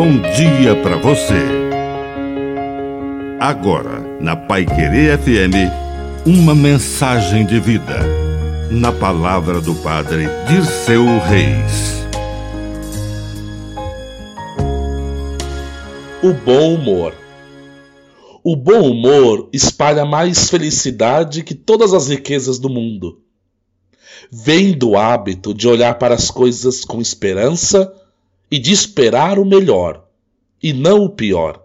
bom dia para você. Agora, na Pai Querer FM, uma mensagem de vida. Na palavra do Padre de seu Reis. O bom humor. O bom humor espalha mais felicidade que todas as riquezas do mundo. Vem do hábito de olhar para as coisas com esperança e de esperar o melhor e não o pior.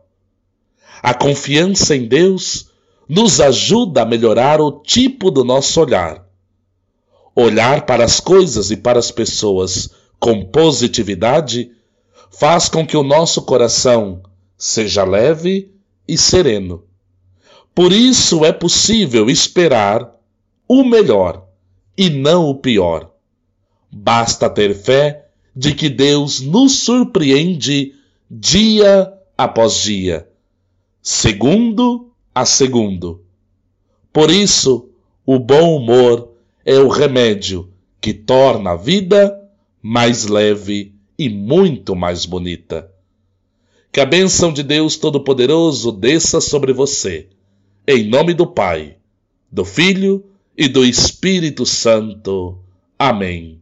A confiança em Deus nos ajuda a melhorar o tipo do nosso olhar. Olhar para as coisas e para as pessoas com positividade faz com que o nosso coração seja leve e sereno. Por isso é possível esperar o melhor e não o pior. Basta ter fé de que Deus nos surpreende dia após dia, segundo a segundo. Por isso, o bom humor é o remédio que torna a vida mais leve e muito mais bonita. Que a bênção de Deus Todo-Poderoso desça sobre você, em nome do Pai, do Filho e do Espírito Santo. Amém.